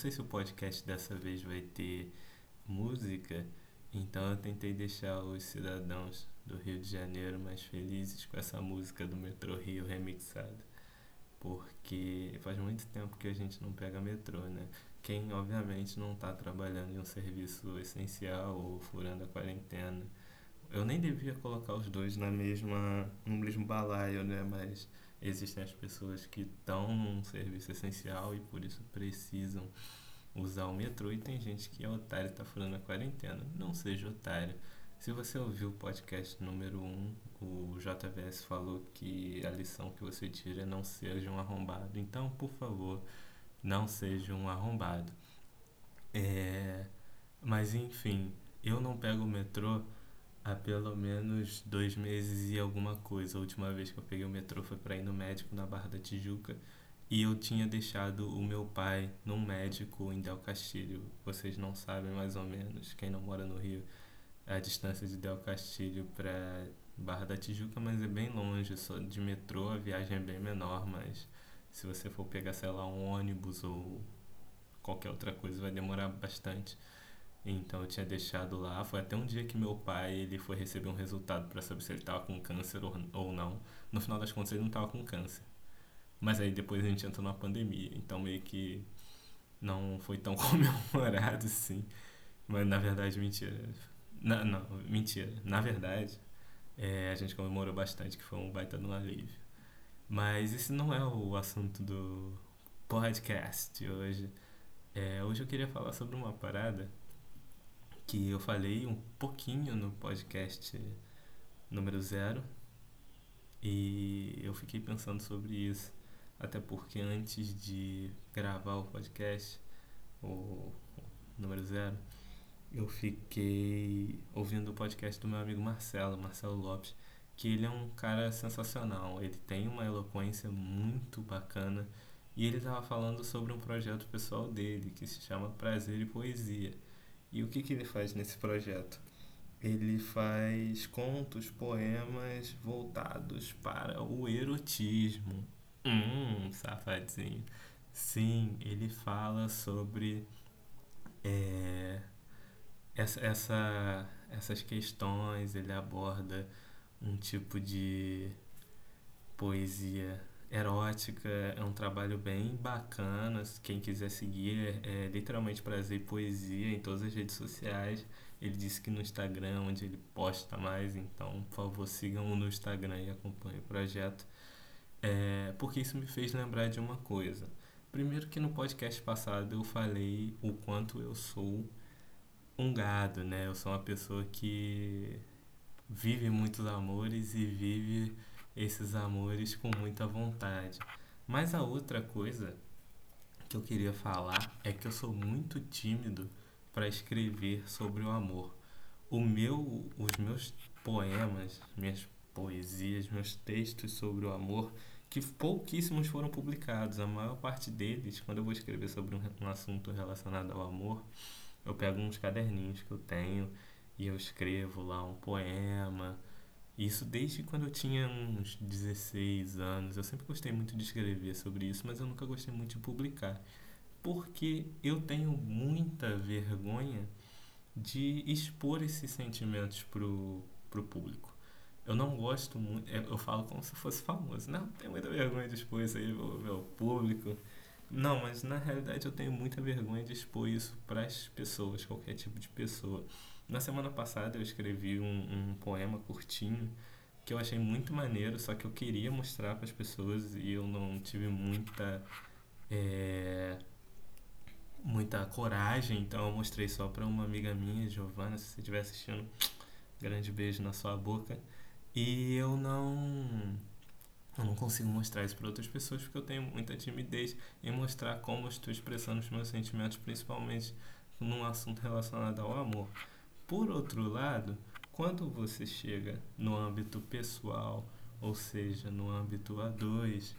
sei se o podcast dessa vez vai ter música, então eu tentei deixar os cidadãos do Rio de Janeiro mais felizes com essa música do Metrô Rio remixada. Porque faz muito tempo que a gente não pega metrô, né? Quem, obviamente, não está trabalhando em um serviço essencial ou furando a quarentena. Eu nem devia colocar os dois na mesma, no mesmo balaio, né? Mas existem as pessoas que estão num serviço essencial e por isso precisam usar o metrô e tem gente que é otário e está furando a quarentena. Não seja otário. Se você ouviu o podcast número 1, um, o JVS falou que a lição que você tira é não seja um arrombado. Então, por favor, não seja um arrombado. É, mas enfim, eu não pego o metrô há pelo menos dois meses e alguma coisa. A última vez que eu peguei o metrô foi para ir no médico na Barra da Tijuca e eu tinha deixado o meu pai num médico em Del Castilho. Vocês não sabem mais ou menos, quem não mora no Rio a distância de Del Castilho para Barra da Tijuca, mas é bem longe, só de metrô a viagem é bem menor, mas se você for pegar, sei lá, um ônibus ou qualquer outra coisa vai demorar bastante. Então eu tinha deixado lá, foi até um dia que meu pai ele foi receber um resultado para saber se ele estava com câncer ou, ou não. No final das contas ele não estava com câncer. Mas aí depois a gente entrou numa pandemia, então meio que não foi tão comemorado assim. Mas na verdade, mentira. Não, não, mentira. Na verdade, é, a gente comemorou bastante, que foi um baita no alívio. Mas esse não é o assunto do podcast de hoje. É, hoje eu queria falar sobre uma parada que eu falei um pouquinho no podcast número zero e eu fiquei pensando sobre isso. Até porque antes de gravar o podcast, o número zero, eu fiquei ouvindo o podcast do meu amigo Marcelo, Marcelo Lopes, que ele é um cara sensacional, ele tem uma eloquência muito bacana e ele estava falando sobre um projeto pessoal dele que se chama Prazer e Poesia. E o que, que ele faz nesse projeto? Ele faz contos, poemas voltados para o erotismo. Hum, safadinho. Sim, ele fala sobre é, essa, essa, essas questões, ele aborda um tipo de poesia erótica, é um trabalho bem bacana. Quem quiser seguir é, é literalmente prazer e poesia em todas as redes sociais. Ele disse que no Instagram, onde ele posta mais, então por favor sigam no Instagram e acompanhem o projeto. É, porque isso me fez lembrar de uma coisa. Primeiro que no podcast passado eu falei o quanto eu sou um gado, né? Eu sou uma pessoa que vive muitos amores e vive esses amores com muita vontade. Mas a outra coisa que eu queria falar é que eu sou muito tímido para escrever sobre o amor. O meu, os meus poemas, minhas poesias, meus textos sobre o amor, que pouquíssimos foram publicados. A maior parte deles, quando eu vou escrever sobre um, um assunto relacionado ao amor, eu pego uns caderninhos que eu tenho e eu escrevo lá um poema. Isso desde quando eu tinha uns 16 anos. Eu sempre gostei muito de escrever sobre isso, mas eu nunca gostei muito de publicar. Porque eu tenho muita vergonha de expor esses sentimentos pro, pro público. Eu não gosto muito, é, eu falo como se fosse famoso. Não, tenho muita vergonha de expor isso aí ao público. Não, mas na realidade eu tenho muita vergonha de expor isso para as pessoas, qualquer tipo de pessoa. Na semana passada eu escrevi um, um poema curtinho que eu achei muito maneiro, só que eu queria mostrar para as pessoas e eu não tive muita é, muita coragem, então eu mostrei só para uma amiga minha, Giovana, se você estiver assistindo, grande beijo na sua boca. E eu não eu não consigo mostrar isso para outras pessoas porque eu tenho muita timidez em mostrar como eu estou expressando os meus sentimentos, principalmente num assunto relacionado ao amor. Por outro lado, quando você chega no âmbito pessoal, ou seja, no âmbito a dois,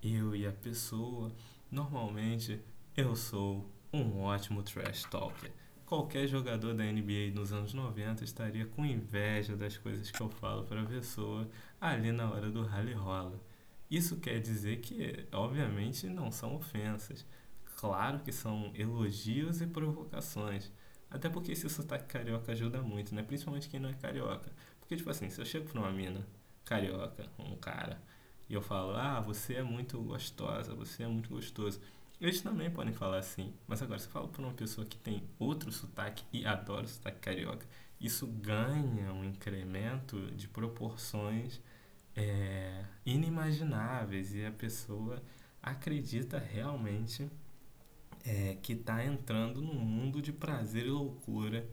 eu e a pessoa, normalmente eu sou um ótimo trash talker. Qualquer jogador da NBA nos anos 90 estaria com inveja das coisas que eu falo para a pessoa ali na hora do rally rola. Isso quer dizer que, obviamente, não são ofensas. claro que são elogios e provocações. Até porque esse sotaque carioca ajuda muito, né? Principalmente quem não é carioca. Porque, tipo assim, se eu chego pra uma mina carioca, um cara, e eu falo, ah, você é muito gostosa, você é muito gostoso. Eles também podem falar assim. Mas agora, se eu falo pra uma pessoa que tem outro sotaque e adora o sotaque carioca, isso ganha um incremento de proporções é, inimagináveis e a pessoa acredita realmente é, que está entrando num mundo de prazer e loucura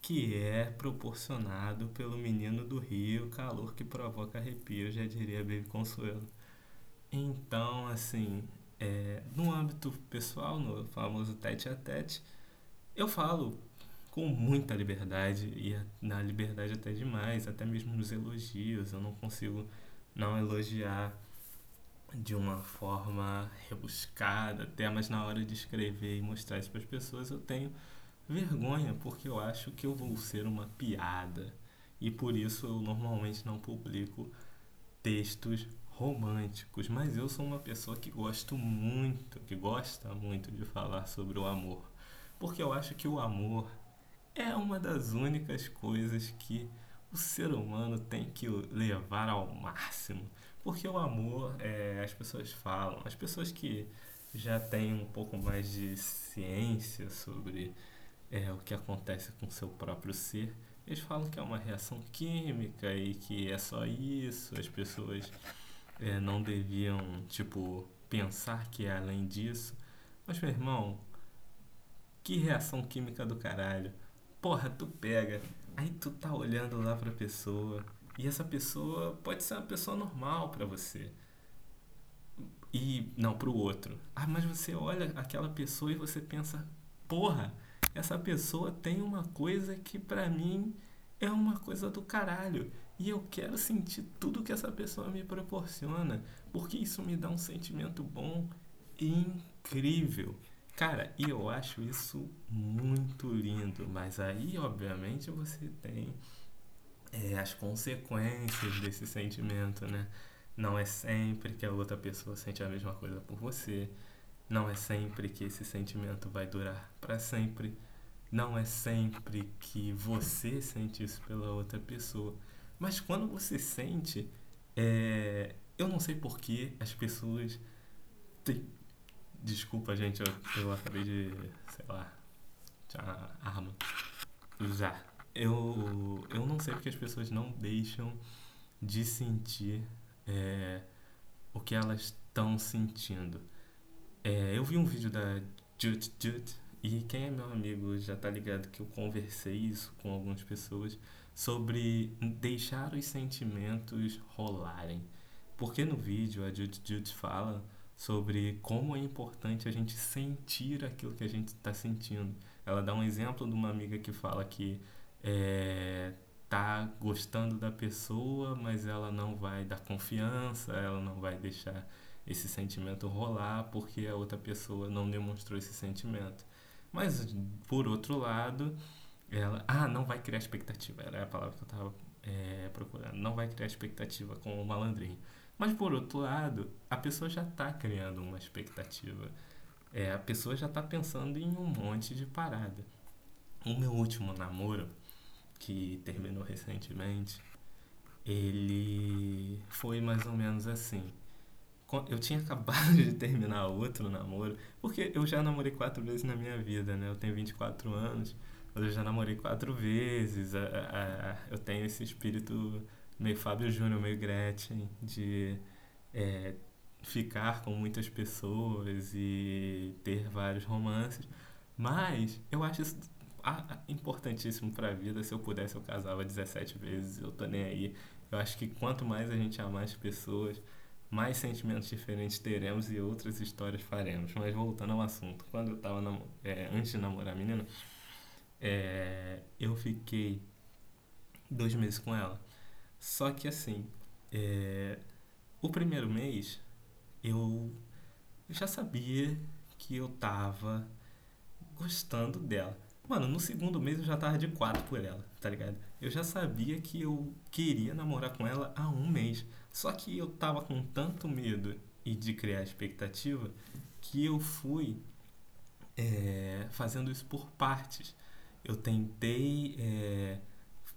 que é proporcionado pelo menino do Rio, calor que provoca arrepio, já diria Baby Consuelo. Então, assim, é, no âmbito pessoal, no famoso tete a tete, eu falo com muita liberdade e na liberdade até demais, até mesmo nos elogios, eu não consigo não elogiar de uma forma rebuscada, até mas na hora de escrever e mostrar isso para as pessoas eu tenho vergonha, porque eu acho que eu vou ser uma piada. E por isso eu normalmente não publico textos românticos, mas eu sou uma pessoa que gosto muito, que gosta muito de falar sobre o amor, porque eu acho que o amor é uma das únicas coisas que o ser humano tem que levar ao máximo. Porque o amor, é, as pessoas falam, as pessoas que já têm um pouco mais de ciência sobre é, o que acontece com o seu próprio ser, eles falam que é uma reação química e que é só isso, as pessoas é, não deviam, tipo, pensar que é além disso. Mas, meu irmão, que reação química do caralho. Porra, tu pega, aí tu tá olhando lá pra pessoa, e essa pessoa pode ser uma pessoa normal para você. E não pro outro. Ah, mas você olha aquela pessoa e você pensa, porra, essa pessoa tem uma coisa que para mim é uma coisa do caralho. E eu quero sentir tudo que essa pessoa me proporciona, porque isso me dá um sentimento bom incrível. Cara, e eu acho isso muito lindo, mas aí, obviamente, você tem é, as consequências desse sentimento, né? Não é sempre que a outra pessoa sente a mesma coisa por você. Não é sempre que esse sentimento vai durar para sempre. Não é sempre que você sente isso pela outra pessoa. Mas quando você sente, é... eu não sei por que as pessoas. Desculpa, gente, eu, eu acabei de. sei lá. arma. Usar eu, eu não sei porque as pessoas não deixam de sentir é, o que elas estão sentindo. É, eu vi um vídeo da Jut Jut e quem é meu amigo já tá ligado que eu conversei isso com algumas pessoas sobre deixar os sentimentos rolarem. Porque no vídeo a Jut Jut fala sobre como é importante a gente sentir aquilo que a gente está sentindo. Ela dá um exemplo de uma amiga que fala que é, tá gostando da pessoa, mas ela não vai dar confiança, ela não vai deixar esse sentimento rolar porque a outra pessoa não demonstrou esse sentimento. Mas por outro lado, ela, ah, não vai criar expectativa, era a palavra que eu estava é, procurando, não vai criar expectativa com o malandrinho. Mas por outro lado, a pessoa já está criando uma expectativa. É, a pessoa já está pensando em um monte de parada. O meu último namoro, que terminou recentemente, ele foi mais ou menos assim. Eu tinha acabado de terminar outro namoro, porque eu já namorei quatro vezes na minha vida, né? Eu tenho 24 anos, eu já namorei quatro vezes. eu tenho esse espírito meio Fábio Júnior, meio Gretchen, de é, ficar com muitas pessoas e ter vários romances. Mas eu acho isso importantíssimo para a vida. Se eu pudesse, eu casava 17 vezes. Eu tô nem aí. Eu acho que quanto mais a gente amar as pessoas, mais sentimentos diferentes teremos e outras histórias faremos. Mas voltando ao assunto, quando eu tava é, antes de namorar a menina, é, eu fiquei dois meses com ela. Só que assim, é, o primeiro mês eu já sabia que eu tava gostando dela. Mano, no segundo mês eu já tava de quatro por ela, tá ligado? Eu já sabia que eu queria namorar com ela há um mês. Só que eu tava com tanto medo e de criar expectativa que eu fui fazendo isso por partes. Eu tentei é,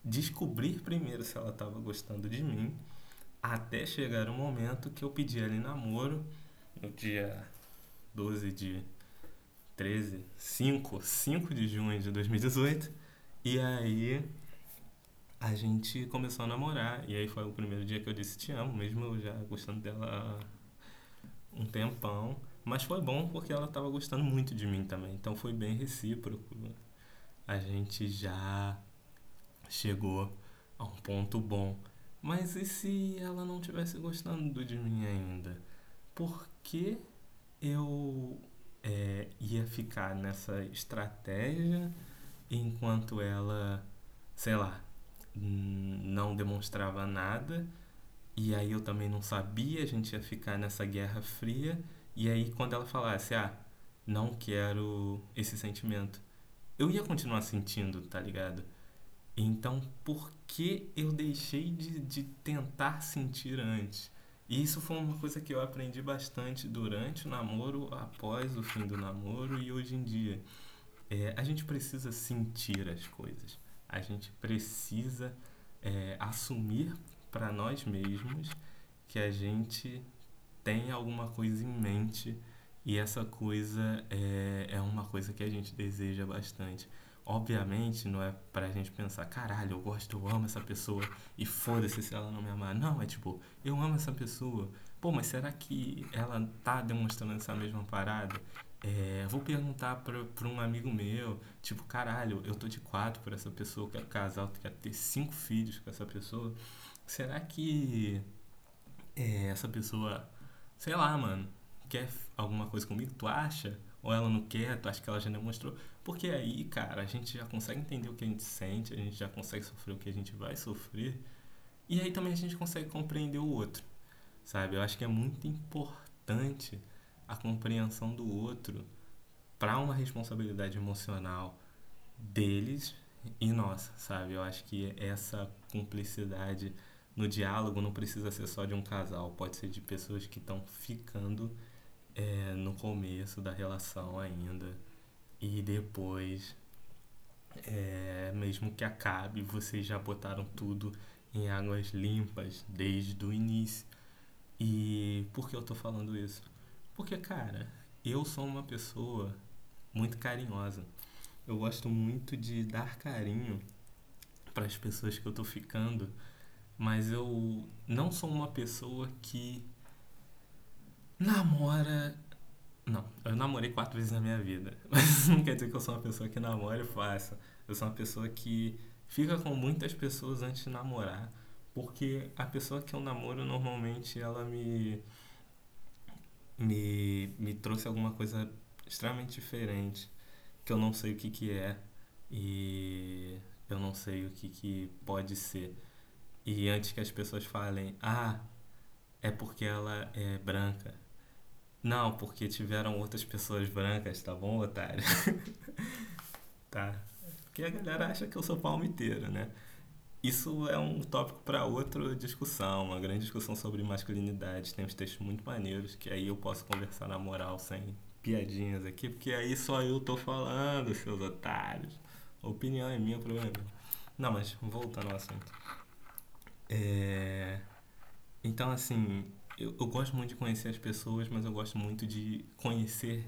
descobrir primeiro se ela estava gostando de mim, até chegar o momento que eu pedi ela em namoro, no dia 12 de 13, 5, 5 de junho de 2018. E aí a gente começou a namorar. E aí foi o primeiro dia que eu disse te amo, mesmo eu já gostando dela um tempão. Mas foi bom porque ela estava gostando muito de mim também. Então foi bem recíproco. A gente já chegou a um ponto bom. Mas e se ela não tivesse gostando de mim ainda? Por que eu é, ia ficar nessa estratégia enquanto ela, sei lá, não demonstrava nada e aí eu também não sabia, a gente ia ficar nessa guerra fria e aí quando ela falasse, ah, não quero esse sentimento, eu ia continuar sentindo, tá ligado? Então, por que eu deixei de, de tentar sentir antes? E isso foi uma coisa que eu aprendi bastante durante o namoro, após o fim do namoro e hoje em dia. É, a gente precisa sentir as coisas. A gente precisa é, assumir para nós mesmos que a gente tem alguma coisa em mente e essa coisa é, é uma coisa que a gente deseja bastante. Obviamente, não é pra gente pensar, caralho, eu gosto, eu amo essa pessoa e foda-se se ela não me amar. Não, é tipo, eu amo essa pessoa. Pô, mas será que ela tá demonstrando essa mesma parada? É, vou perguntar pra, pra um amigo meu, tipo, caralho, eu tô de quatro por essa pessoa, quero casar, eu quero ter cinco filhos com essa pessoa. Será que é, essa pessoa, sei lá, mano, quer alguma coisa comigo? Tu acha? Ou ela não quer, tu acha que ela já demonstrou? Porque aí, cara, a gente já consegue entender o que a gente sente, a gente já consegue sofrer o que a gente vai sofrer. E aí também a gente consegue compreender o outro, sabe? Eu acho que é muito importante a compreensão do outro para uma responsabilidade emocional deles e nossa, sabe? Eu acho que essa cumplicidade no diálogo não precisa ser só de um casal, pode ser de pessoas que estão ficando é, no começo da relação ainda e depois, é, mesmo que acabe, vocês já botaram tudo em águas limpas desde o início. E por que eu tô falando isso? Porque, cara, eu sou uma pessoa muito carinhosa. Eu gosto muito de dar carinho para as pessoas que eu tô ficando, mas eu não sou uma pessoa que namora. Não, eu namorei quatro vezes na minha vida. Mas não quer dizer que eu sou uma pessoa que namora e faça. Eu sou uma pessoa que fica com muitas pessoas antes de namorar. Porque a pessoa que eu namoro normalmente ela me. me, me trouxe alguma coisa extremamente diferente. Que eu não sei o que, que é. E eu não sei o que, que pode ser. E antes que as pessoas falem, ah, é porque ela é branca não, porque tiveram outras pessoas brancas, tá bom, otário? tá? Porque a galera acha que eu sou palmiteiro, né? Isso é um tópico para outra discussão, uma grande discussão sobre masculinidade. Tem uns textos muito maneiros que aí eu posso conversar na moral sem piadinhas aqui, porque aí só eu tô falando, seus otários. A opinião é minha, o problema é meu. Não, mas voltando ao assunto. É... Então, assim, eu, eu gosto muito de conhecer as pessoas, mas eu gosto muito de conhecer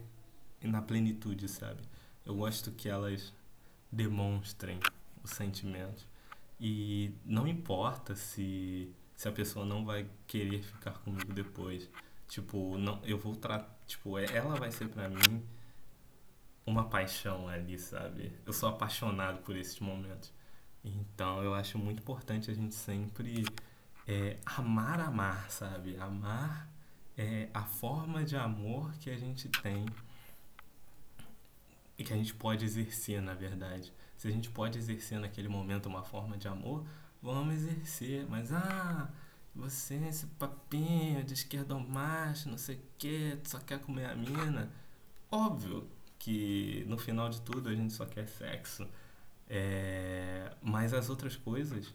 na plenitude, sabe? Eu gosto que elas demonstrem os sentimentos. E não importa se, se a pessoa não vai querer ficar comigo depois. Tipo, não, eu vou tratar. Tipo, é, ela vai ser para mim uma paixão ali, sabe? Eu sou apaixonado por esses momentos. Então, eu acho muito importante a gente sempre é, amar, amar, sabe? Amar é a forma de amor que a gente tem e que a gente pode exercer, na verdade. Se a gente pode exercer naquele momento uma forma de amor, vamos exercer. Mas, ah, você, esse papinho de esquerdomacho, não sei o que, só quer comer a mina. Óbvio que no final de tudo a gente só quer sexo. É, mas as outras coisas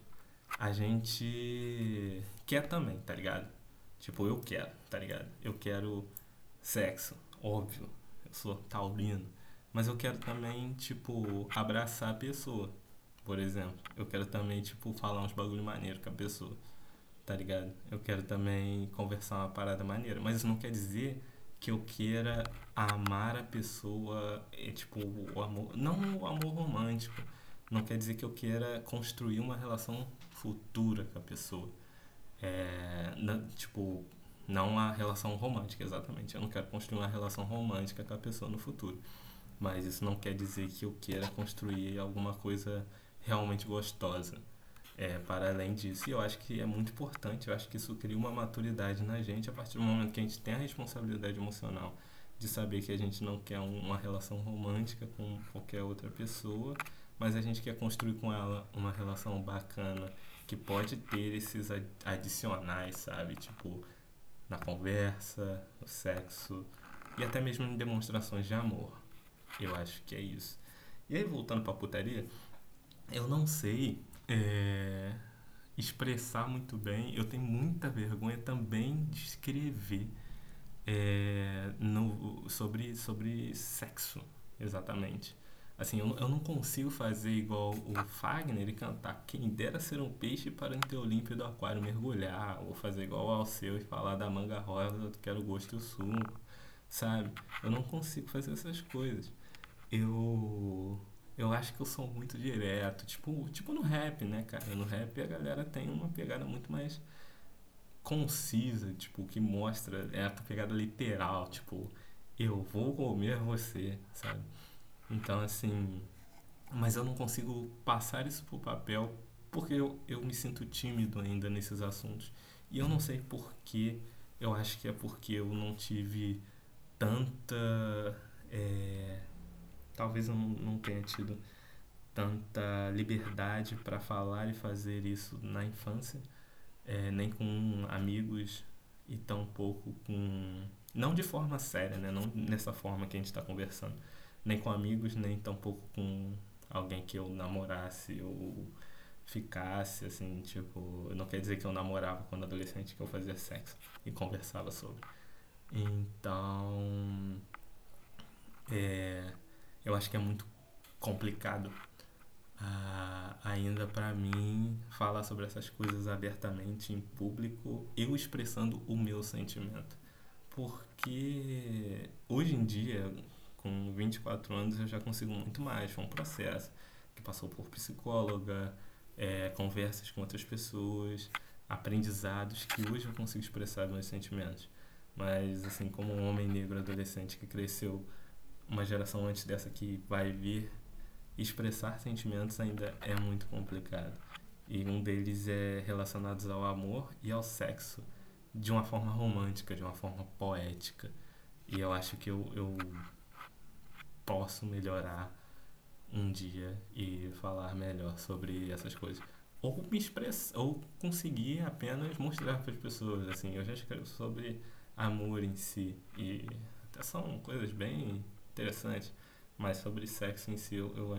a gente quer também, tá ligado? Tipo, eu quero, tá ligado? Eu quero sexo, óbvio. Eu sou taurino. Mas eu quero também, tipo, abraçar a pessoa, por exemplo. Eu quero também, tipo, falar uns bagulho maneiro com a pessoa, tá ligado? Eu quero também conversar uma parada maneira. Mas isso não quer dizer que eu queira amar a pessoa, é, tipo, o amor. Não o amor romântico. Não quer dizer que eu queira construir uma relação futura com a pessoa. É, tipo, não a relação romântica, exatamente. Eu não quero construir uma relação romântica com a pessoa no futuro. Mas isso não quer dizer que eu queira construir alguma coisa realmente gostosa. É, para além disso, eu acho que é muito importante, eu acho que isso cria uma maturidade na gente a partir do momento que a gente tem a responsabilidade emocional de saber que a gente não quer uma relação romântica com qualquer outra pessoa, mas a gente quer construir com ela uma relação bacana que pode ter esses adicionais, sabe? Tipo, na conversa, no sexo e até mesmo em demonstrações de amor. Eu acho que é isso. E aí, voltando pra putaria, eu não sei é, expressar muito bem. Eu tenho muita vergonha também de escrever é, no, sobre, sobre sexo, exatamente. Assim, eu, eu não consigo fazer igual o Fagner e cantar Quem dera ser um peixe para em teu límpido aquário mergulhar, ou fazer igual ao seu e falar da manga rosa, quero gosto e o sumo, sabe? Eu não consigo fazer essas coisas. Eu eu acho que eu sou muito direto, tipo, tipo no rap, né, cara? No rap a galera tem uma pegada muito mais concisa, tipo, que mostra, é a pegada literal, tipo, eu vou comer você, sabe? Então, assim, mas eu não consigo passar isso pro papel porque eu, eu me sinto tímido ainda nesses assuntos. E eu não sei porquê, eu acho que é porque eu não tive tanta. É, talvez eu não, não tenha tido tanta liberdade para falar e fazer isso na infância, é, nem com amigos e tão pouco com. Não de forma séria, né? não nessa forma que a gente está conversando, nem com amigos, nem tampouco com alguém que eu namorasse ou ficasse, assim, tipo, não quer dizer que eu namorava quando adolescente, que eu fazia sexo e conversava sobre. Então, é, eu acho que é muito complicado uh, ainda para mim falar sobre essas coisas abertamente em público, eu expressando o meu sentimento. Porque hoje em dia, com 24 anos, eu já consigo muito mais. Foi um processo que passou por psicóloga, é, conversas com outras pessoas, aprendizados que hoje eu consigo expressar meus sentimentos. Mas, assim, como um homem negro adolescente que cresceu uma geração antes dessa que vai vir, expressar sentimentos ainda é muito complicado. E um deles é relacionados ao amor e ao sexo de uma forma romântica, de uma forma poética. E eu acho que eu, eu posso melhorar um dia e falar melhor sobre essas coisas. Ou me expressar, ou conseguir apenas mostrar para as pessoas. Assim, eu já escrevo sobre amor em si. E até são coisas bem interessantes. Mas sobre sexo em si, eu, eu,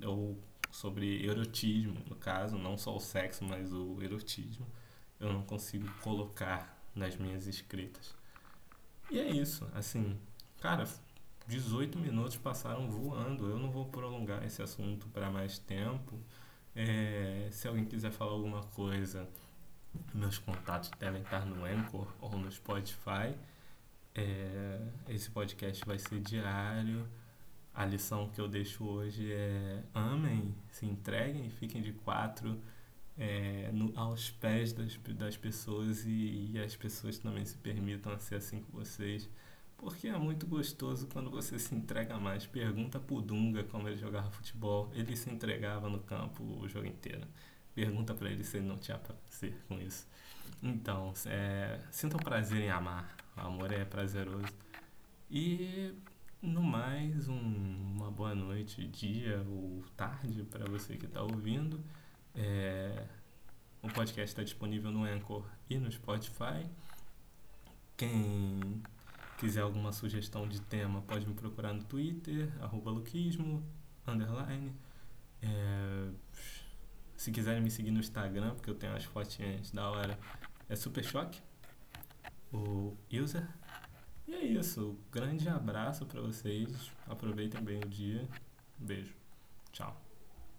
eu sobre erotismo, no caso, não só o sexo, mas o erotismo, eu não consigo colocar nas minhas escritas. E é isso, assim, cara, 18 minutos passaram voando. Eu não vou prolongar esse assunto para mais tempo. É, se alguém quiser falar alguma coisa, meus contatos devem estar no Anchor ou no Spotify. É, esse podcast vai ser diário. A lição que eu deixo hoje é amem, se entreguem, fiquem de quatro é, no, aos pés das, das pessoas e, e as pessoas também se permitam ser assim com vocês. Porque é muito gostoso quando você se entrega mais. Pergunta pro Dunga como ele jogava futebol. Ele se entregava no campo o jogo inteiro. Pergunta para ele se ele não tinha prazer com isso. Então, é, sinta o prazer em amar. O amor é prazeroso. E no mais, um, uma boa noite, dia ou tarde para você que está ouvindo. É, o podcast está disponível no Anchor e no Spotify. Quem quiser alguma sugestão de tema, pode me procurar no Twitter, arroba luquismo, underline. É, se quiserem me seguir no Instagram, porque eu tenho umas fotinhas da hora, é Super Choque, o user. E é isso. Grande abraço para vocês. Aproveitem bem o dia. Beijo. Tchau.